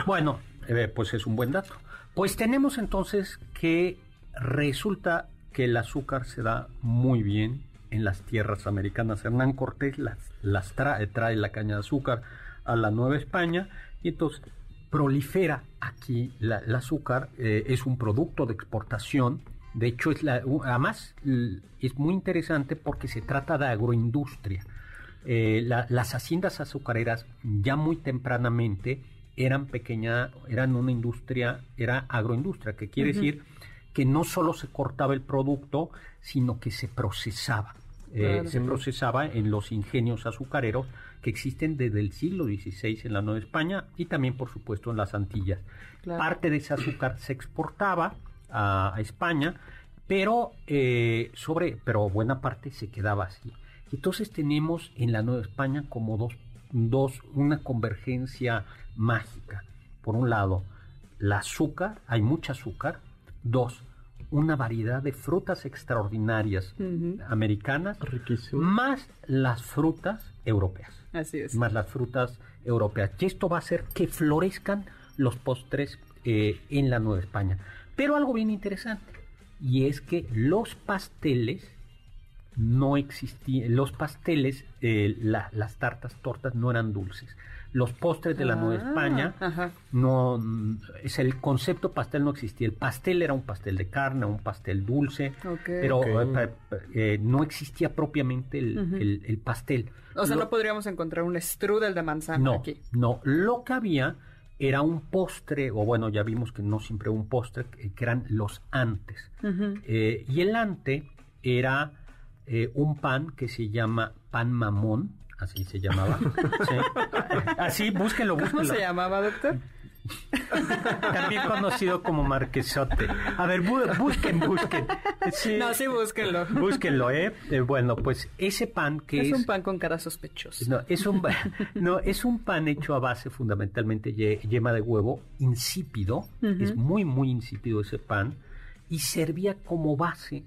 Bueno, eh, pues es un buen dato. Pues tenemos entonces que resulta que el azúcar se da muy bien en las tierras americanas. Hernán Cortés las, las trae, trae la caña de azúcar a la Nueva España y entonces prolifera aquí la, el azúcar, eh, es un producto de exportación. De hecho, es la, además es muy interesante porque se trata de agroindustria. Eh, las haciendas azucareras ya muy tempranamente eran pequeña, eran una industria, era agroindustria, que quiere decir que no solo se cortaba el producto, sino que se procesaba. Eh, se procesaba en los ingenios azucareros que existen desde el siglo XVI en la Nueva España y también, por supuesto, en las Antillas. Parte de ese azúcar se exportaba a, España, pero, eh, sobre, pero buena parte se quedaba así. Entonces tenemos en la Nueva España como dos, dos, una convergencia mágica. Por un lado, el azúcar, hay mucha azúcar. Dos, una variedad de frutas extraordinarias americanas, más las frutas europeas. Así es. Más las frutas europeas. Y esto va a hacer que florezcan los postres eh, en la Nueva España. Pero algo bien interesante, y es que los pasteles no existían, los pasteles, eh, las tartas, tortas no eran dulces los postres de la Nueva ah, España, no es el concepto pastel no existía. El pastel era un pastel de carne, un pastel dulce, pero eh, eh, no existía propiamente el, pastel. O sea, no podríamos encontrar un strudel de manzana no, aquí. No, lo que había era un postre, o bueno, ya vimos que no siempre un postre, que eran los antes. Eh, y el ante era un pan que se llama pan mamón, así se llamaba. Así, búsquenlo, búsquenlo. ¿Cómo se llamaba, doctor? También conocido como Marquesote. A ver, busquen, busquen. no, sí, búsquenlo. Búsquenlo, ¿eh? ¿eh? Bueno, pues ese pan que es... Es un pan con cara sospechosa. No, es un, no, es un pan hecho a base fundamentalmente de yema de huevo, insípido. Es muy, muy insípido ese pan. Y servía como base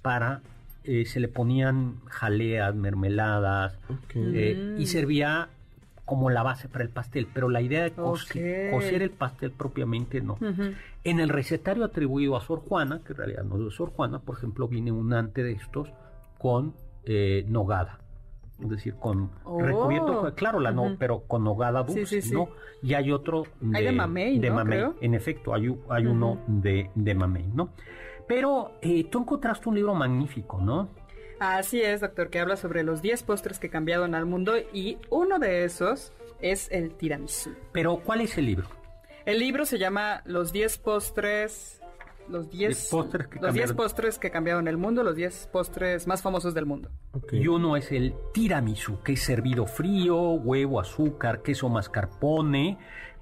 para eh, se le ponían jaleas, mermeladas, eh, y servía como la base para el pastel, pero la idea de cocer, cocer el pastel propiamente no. En el recetario atribuido a Sor Juana, que en realidad no es de Sor Juana, por ejemplo, viene un ante de estos con eh, nogada. Es decir, con Oh. recubierto, claro, la no, pero con nogada dulce, Sí, sí, sí. ¿no? Y hay otro de, Hay de mamey, de ¿no? mamey. En efecto, hay, u- hay uno de, de mamey, ¿no? Pero eh, tú encontraste un libro magnífico, ¿no? Así es, doctor, que habla sobre los 10 postres que cambiaron al mundo y uno de esos es el tiramisú. Pero, ¿cuál es el libro? El libro se llama Los 10 postres... Los 10 postres que los 10 cambiaron. postres que cambiaron el mundo, los 10 postres más famosos del mundo. Ok. Y uno es el tiramisú, que es servido frío, huevo, azúcar, queso mascarpone,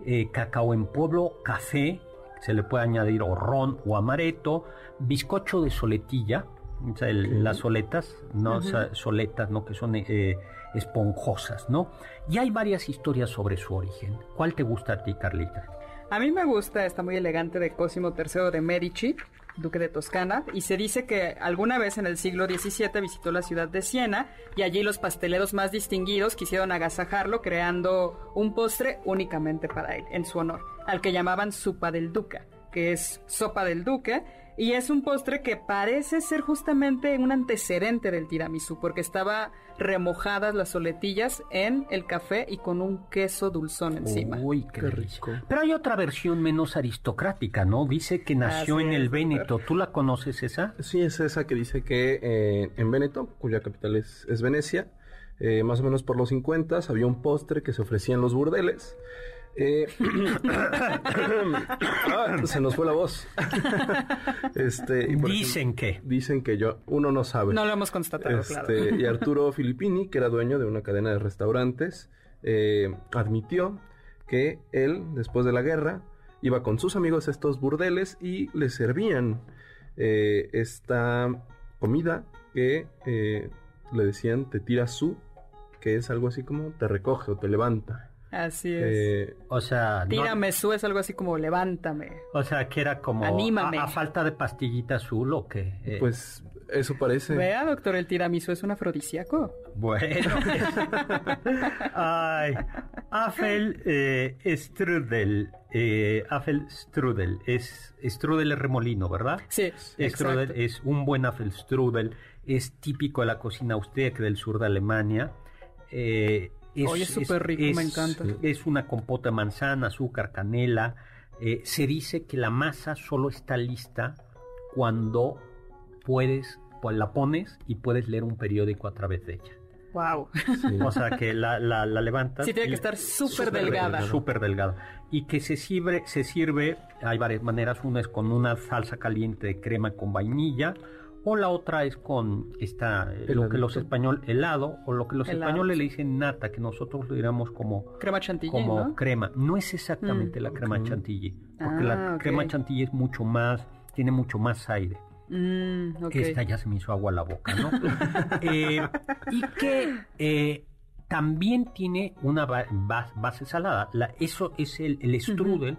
eh, cacao en polvo, café, se le puede añadir o ron o amaretto, bizcocho de soletilla, o sea, el- las soletas, no O sea, soletas, no que son eh, esponjosas, ¿no? Y hay varias historias sobre su origen. ¿Cuál te gusta a ti, Carlita? A mí me gusta esta muy elegante de Cosimo III de Medici, duque de Toscana, y se dice que alguna vez en el siglo XVII visitó la ciudad de Siena y allí los pasteleros más distinguidos quisieron agasajarlo creando un postre únicamente para él, en su honor, al que llamaban sopa del duca, que es sopa del duque, y es un postre que parece ser justamente un antecedente del tiramisú, porque estaba remojadas las soletillas en el café y con un queso dulzón encima. Uy, qué, Qué rico. Pero hay otra versión menos aristocrática, ¿no? Dice que nació Así en el. Véneto. ¿Tú la conoces esa? Sí, es esa que dice que eh, en Véneto, cuya capital es, es Venecia, eh, más o menos por los 50 había un postre que se ofrecía en los burdeles. Eh, ah, se nos fue la voz. este, y por Dicen que. dicen que yo, uno no sabe. No lo hemos constatado, claro. Este, Y Arturo Filippini, que era dueño de una cadena de restaurantes, eh, admitió que él, después de la guerra, iba con sus amigos a estos burdeles y le servían eh, esta comida que eh, le decían te tira su, que es algo así como te recoge o te levanta. Así es. Eh, O sea, no- Tírame su es algo así como levántame. o sea, que era como Anímame. A, a falta de pastillita azul o que. eh, pues eso parece. Vea, doctor, el tiramisú es un afrodisíaco. Bueno. Ay, Afel eh, Strudel. Eh, Afel Strudel. Es, strudel es remolino, ¿verdad? Sí, Strudel exacto. es un buen Apfelstrudel, es típico de la cocina austríaca del sur de Alemania. Eh, Oye, es súper rico, me encanta. Es una compota de manzana, azúcar, canela. Eh, se dice que la masa solo está lista cuando puedes, pues la pones y puedes leer un periódico a través de ella. Wow. Sí. O sea, que la, la, la levantas. Sí, tiene que estar súper delgada. Súper delgada. Y que se sirve, se sirve, hay varias maneras. Una es con una salsa caliente de crema con vainilla. O la otra es con esta, eh, lo que los españoles, helado, o lo que los Helado, españoles le dicen nata, que nosotros lo diríamos como, Crema chantilly, como ¿no? crema. No es exactamente Mm. la crema chantilly, porque la Ah, crema chantilly es mucho más, tiene mucho más aire. Mm, ok. Esta ya se me hizo agua a la boca, ¿no? Eh, y que eh, también tiene una ba- ba- base salada. La- eso es el, el strudel.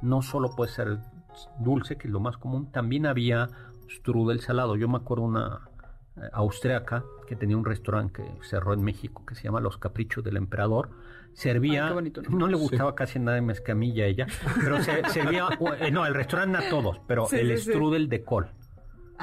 No solo puede ser dulce, que es lo más común, también había strudel salado. Yo me acuerdo una eh, austriaca que tenía un restaurante que cerró en México que se llama Los Caprichos del Emperador. Servía, Ay, bonito no le gustaba casi nada de mezcamilla a ella, pero se- servía, eh, no, el restaurante a todos, pero Sí, el sí, sí. strudel de col.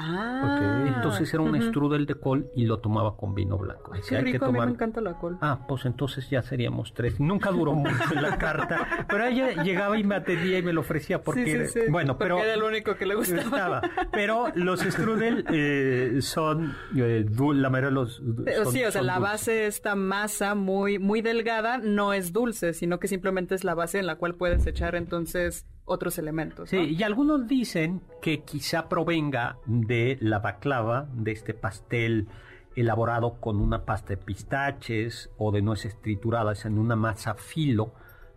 Ah. Entonces era un strudel de col y lo tomaba con vino blanco. Ay, Decía, qué hay que rico, a mí me tomar- encanta la col. Ah, pues entonces ya seríamos tres. Nunca duró mucho la carta, pero ella llegaba y me atendía y me lo ofrecía porque, sí, sí, sí. bueno, Porque pero era el único que le gustaba. Pero los strudel eh, son eh, dul- la mayoría de los son- sí, o sea, la dulces. base de esta masa muy, muy delgada no es dulce, sino que simplemente es la base en la cual puedes echar entonces otros elementos. Sí, ¿no? y algunos dicen que quizá provenga de la baklava, de este pastel elaborado con una pasta de pistaches o de nueces trituradas en una masa filo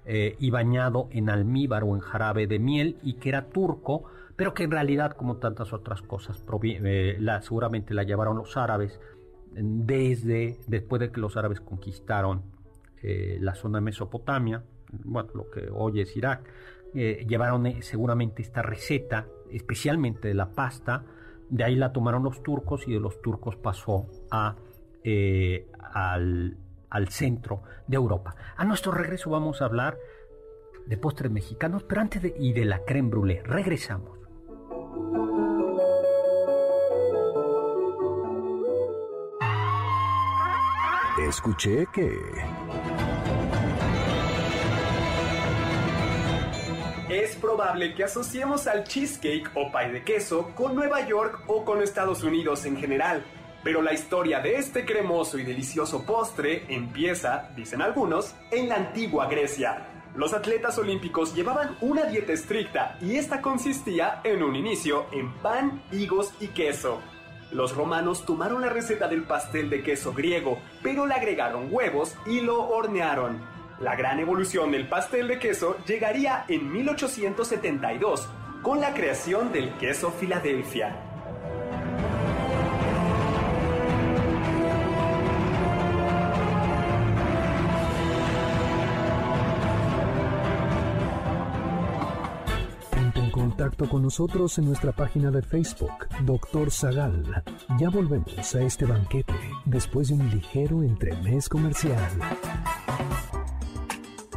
eh, y bañado en almíbar o en jarabe de miel y que era turco, pero que en realidad, como tantas otras cosas, eh, la, seguramente la llevaron los árabes desde después de que los árabes conquistaron eh, la zona de Mesopotamia, bueno, lo que hoy es Irak, eh, llevaron eh, seguramente esta receta, especialmente de la pasta, De ahí la tomaron los turcos y de los turcos pasó a, eh, al, centro de Europa. A nuestro regreso vamos a hablar de postres mexicanos, pero antes de, y de la creme brûlée. Regresamos. Escuché que... Es probable que asociemos al cheesecake o pie de queso con Nueva York o con Estados Unidos en general. Pero la historia de este cremoso y delicioso postre empieza, dicen algunos, en la antigua Grecia. Los atletas olímpicos llevaban una dieta estricta y esta consistía en un inicio en pan, higos y queso. Los romanos tomaron la receta del pastel de queso griego, pero le agregaron huevos y lo hornearon. La gran evolución del pastel de queso llegaría en 1872 con la creación del queso Filadelfia. Ponte en contacto con nosotros en nuestra página de Facebook, Doctor Zagal. Ya volvemos a este banquete después de un ligero entremés comercial.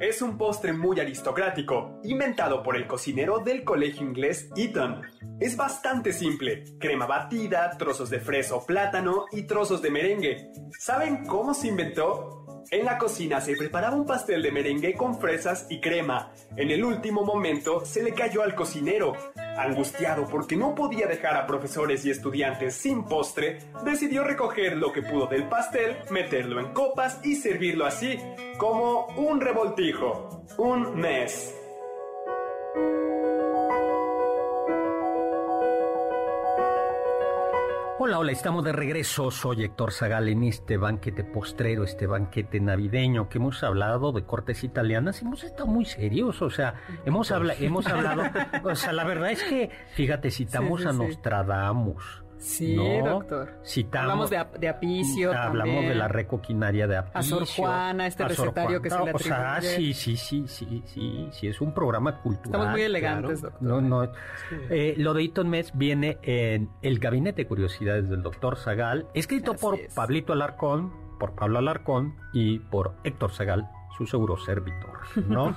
Es un postre muy aristocrático, inventado por el cocinero del colegio inglés Eton. Es bastante simple, crema batida, trozos de fresa o plátano y trozos de merengue. ¿Saben cómo se inventó? En la cocina se preparaba un pastel de merengue con fresas y crema. En el último momento se le cayó al cocinero. Angustiado porque no podía dejar a profesores y estudiantes sin postre, decidió recoger lo que pudo del pastel, meterlo en copas y servirlo así, como un revoltijo, un mes. Hola, hola, estamos de regreso. Soy Héctor Zagal en este banquete postrero, este banquete navideño que hemos hablado de cortes italianas. Hemos estado muy serios, o sea, hemos, habla hemos hablado. O sea, la verdad es que, fíjate, citamos Sí, sí, a. Nostradamus. Sí, ¿no? doctor. Citamos, Hablamos de, de Apicio. Hablamos también. de la recoquinaria de Apicio. A Sor Juana, este a recetario que se le O sea, atribuye. sí, sí, sí, sí, sí, sí, es un programa cultural. Estamos muy elegantes, claro. doctor. No, no. Eh, lo de Eton Mess viene en El Gabinete de Curiosidades del Doctor Zagal, escrito Así por es. Pablito Alarcón, por Pablo Alarcón y por Héctor Zagal, su seguro servitor, ¿no?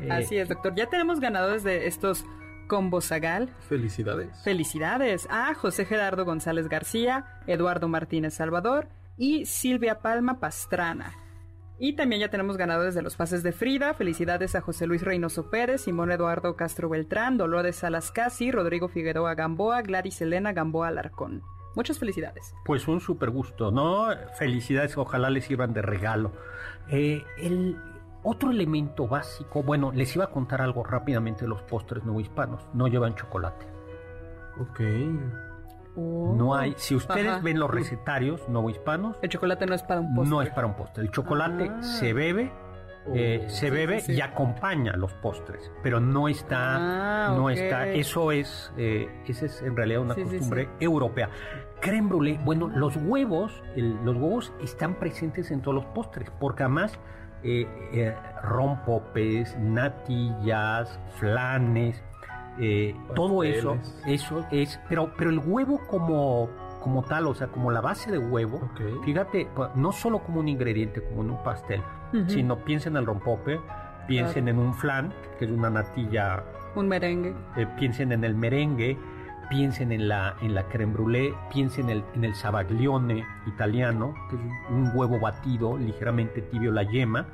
Eh, Así es, doctor. Ya tenemos ganadores de estos combos Zagal. Felicidades. Felicidades a José Gerardo González García, Eduardo Martínez Salvador y Silvia Palma Pastrana. Y también ya tenemos ganadores de los pases de Frida. Felicidades a José Luis Reynoso Pérez, Simón Eduardo Castro Beltrán, Dolores Salas Casi, Rodrigo Figueroa Gamboa, Gladys Elena Gamboa Alarcón. Muchas felicidades. Pues un super gusto, ¿no? Felicidades, ojalá les sirvan de regalo. Eh, el otro elemento básico, bueno, les iba a contar algo rápidamente de los postres no hispanos. No llevan chocolate. Ok. No hay, si ustedes Ajá. ven los recetarios no hispanos, El chocolate no es para un postre. no es para un postre. El chocolate Ah. se bebe, eh, Oh. se Sí, bebe sí, sí. y acompaña los postres, pero no está, Ah, no está. Eso es, eh, esa es en realidad una costumbre sí. europea. Creme brûlée, bueno, los huevos, el- los huevos están presentes en todos los postres, porque además eh, eh, rompopes, natillas, flanes, eh, todo eso, eso es, pero, pero el huevo como, como tal, o sea, como la base de huevo. Fíjate, no solo como un ingrediente, como en un pastel, sino piensen en el rompope, piensen en un flan, que es una natilla, Un merengue. eh, piensen en el merengue, piensen en la, en la creme brûlée, piensen en el, en el sabaglione italiano, que es un huevo batido, ligeramente tibio la yema,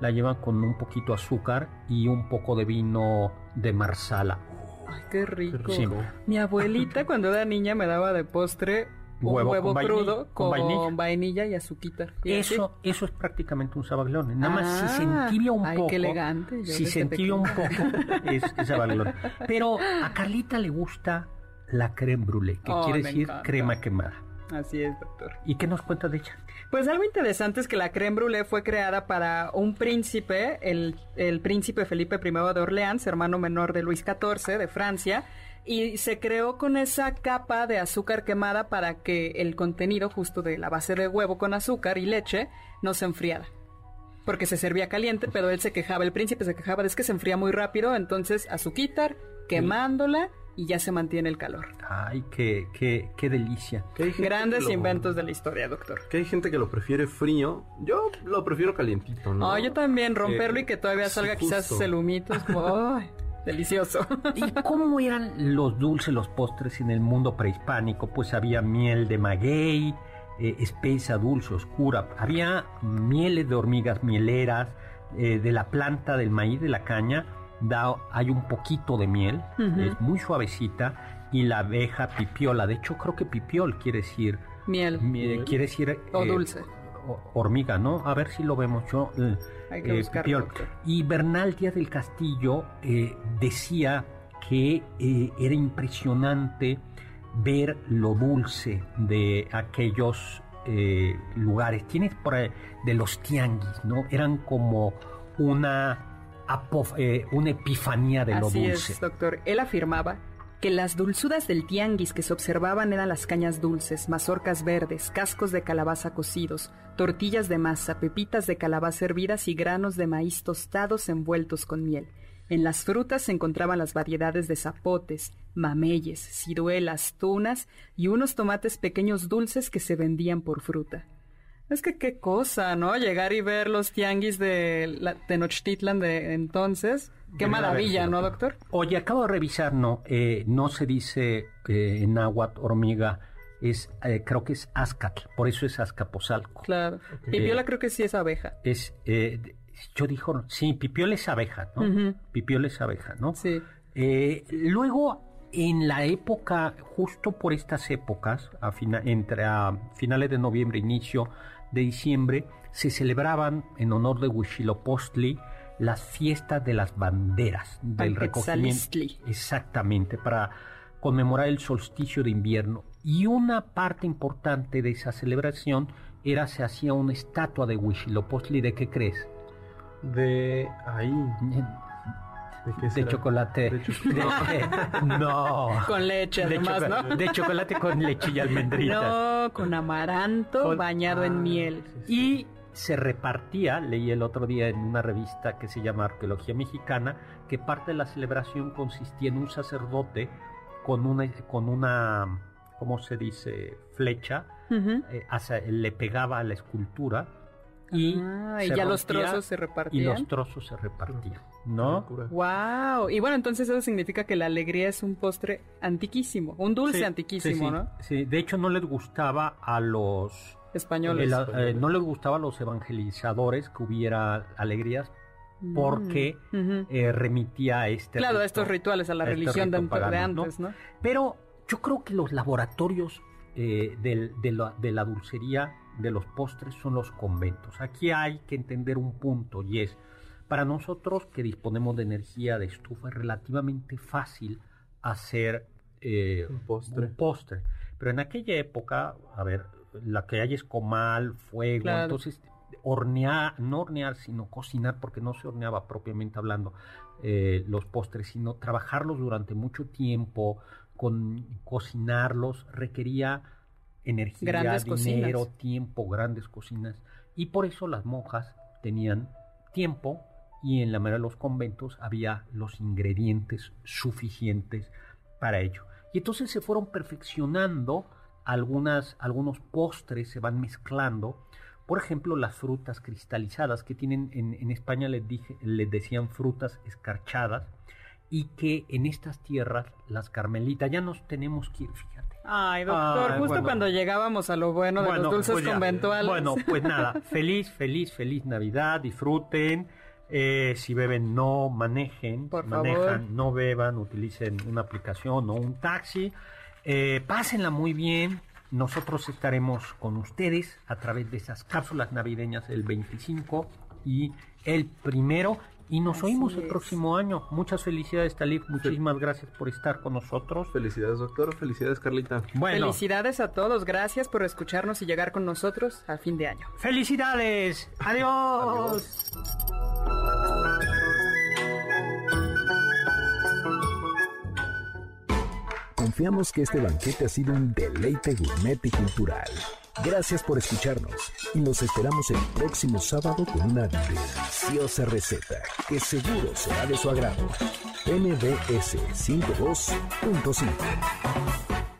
la llevan con un poquito de azúcar y un poco de vino de marsala. Ay, qué rico. Sí. Mi abuelita cuando era niña me daba de postre un Huevo huevo, con vainilla- crudo con vainilla. vainilla. y azuquita. Así. Eso, eso es prácticamente un sabaglione. Nada más si se Ah, entibia un ay, poco. qué elegante, Si se entibia un poco, es, es sabaglione. Pero a Carlita le gusta la creme brûlée, que Oh, quiere decir encanta. crema quemada. Así es, doctor. ¿Y qué nos cuenta de ella? Pues algo interesante es que la creme brûlée fue creada para un príncipe, el, el príncipe Felipe I de Orleans, hermano menor de Luis XIV de Francia, y se creó con esa capa de azúcar quemada para que el contenido justo de la base de huevo con azúcar y leche no se enfriara. Porque se servía caliente, pero él se quejaba, el príncipe se quejaba de es que se enfría muy rápido, entonces azuquitar, quemándola y ya se mantiene el calor. Ay, qué, qué, qué delicia. Grandes inventos de la historia, doctor. Que hay gente que lo prefiere frío. Yo lo prefiero calientito, ¿no? Oh, yo también, romperlo y que todavía salga quizás el humito. Es como, ¡ay! Delicioso. ¿Y cómo eran los dulces, los postres en el mundo prehispánico? Pues había miel de maguey, eh, espesa, dulce, oscura. Había mieles de hormigas mieleras, eh, de la planta del maíz, de la caña. Da, hay un poquito de miel, es muy suavecita. Y la abeja pipiola. De hecho, creo que pipiol quiere decir... Miel. quiere decir... O eh, dulce. Hormiga, ¿no? A ver si lo vemos yo. Eh, y Bernal Díaz del Castillo eh, decía que eh, era impresionante ver lo dulce de aquellos lugares. Tienes por ahí, de los tianguis, ¿no? Eran como una, una epifanía de lo dulce. Es, doctor. Él afirmaba que las dulzuras del tianguis que se observaban eran las cañas dulces, mazorcas verdes, cascos de calabaza cocidos, tortillas de masa, pepitas de calabaza hervidas y granos de maíz tostados envueltos con miel. En las frutas se encontraban las variedades de zapotes, mameyes, ciruelas, tunas y unos tomates pequeños dulces que se vendían por fruta. Es que qué cosa, ¿no? Llegar y ver los tianguis de la Tenochtitlan de entonces. Qué maravilla, ¿no, doctor? Oye, acabo de revisar, no, eh, no se dice eh, en náhuatl hormiga, es, eh, creo que es Azcatl, por eso es Azcapotzalco. Claro. Pipiola creo que sí es abeja. Es, yo dijo, sí, pipiola es abeja, ¿no? Pipiola es abeja, ¿no? Sí. luego, en la época, justo por estas épocas, a entre a finales de noviembre, inicio de diciembre, se celebraban en honor de Huitzilopochtli las fiestas de las banderas del recogimiento. Exactamente, para conmemorar el solsticio de invierno. Y una parte importante de esa celebración era se hacía una estatua de Huitzilopochtli. ¿De qué crees? De ahí. ¿De, chocolate. De no. Con leche, de además, ¿no? De chocolate con leche y almendrita. No, con amaranto bañado en ah, miel. Y se repartía, leí el otro día en una revista que se llama Arqueología Mexicana, que parte de la celebración consistía en un sacerdote con una, con una ¿cómo se dice?, flecha, eh, le pegaba a la escultura y, ah, ya los trozos se repartían. Y los trozos se repartían, ¿no? Wow. Y bueno, entonces eso significa que la alegría es un postre antiquísimo, un dulce antiquísimo, ¿no? Sí, de hecho no les gustaba a los españoles. Eh, no les gustaba a los evangelizadores que hubiera alegrías porque mm, eh, remitía a este claro a estos rituales a la este religión de, antes ¿no? pero yo creo que los laboratorios eh, de, la, de la dulcería de los postres son los conventos aquí hay que entender un punto y es para nosotros que disponemos de energía de estufa es relativamente fácil hacer un postre. un postre. Pero en aquella época a ver la que hay es comal, fuego, entonces hornear, no hornear, sino cocinar, porque no se horneaba propiamente hablando eh, los postres, sino trabajarlos durante mucho tiempo, con cocinarlos requería energía, dinero, tiempo, grandes cocinas, y por eso las monjas tenían tiempo y en la mayoría de los conventos había los ingredientes suficientes para ello. Y entonces se fueron perfeccionando algunas, algunos postres se van mezclando. Por ejemplo, las frutas cristalizadas que tienen en, España les, dije, les decían frutas escarchadas y que en estas tierras las carmelitas ya nos tenemos que ir, fíjate. Ay, doctor, justo cuando llegábamos a lo bueno de los dulces pues conventuales. Bueno, pues nada, feliz, feliz, feliz Navidad, disfruten. Eh, si beben, no manejen. Por manejan, no beban, utilicen una aplicación o un taxi. Eh, pásenla muy bien. Nosotros estaremos con ustedes a través de esas cápsulas navideñas el 25 y el primero y nos Así oímos el es. próximo año. Muchas felicidades, Talib. Muchísimas gracias por estar con nosotros. Felicidades, doctor. Felicidades, Carlita. Bueno, Felicidades a todos, gracias por escucharnos y llegar con nosotros al fin de año. felicidades. Adiós. Confiamos que este banquete ha sido un deleite gourmet y cultural. Gracias por escucharnos y nos esperamos el próximo sábado con una deliciosa receta que seguro será de su agrado. MBS 52.5